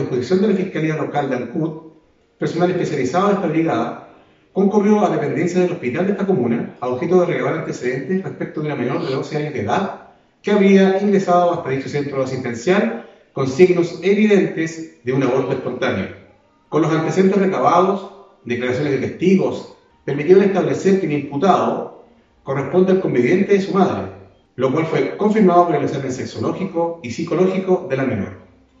disposición de la Fiscalía Local de Ancud, personal especializado de esta brigada concurrió a dependencia del hospital de esta comuna a objeto de regalar antecedentes respecto de una menor de 12 años de edad que había ingresado hasta dicho centro asistencial con signos evidentes de un aborto espontáneo. Con los antecedentes recabados, declaraciones de testigos, permitieron establecer que el imputado corresponde al conviviente de su madre, lo cual fue confirmado por el examen sexológico y psicológico de la menor.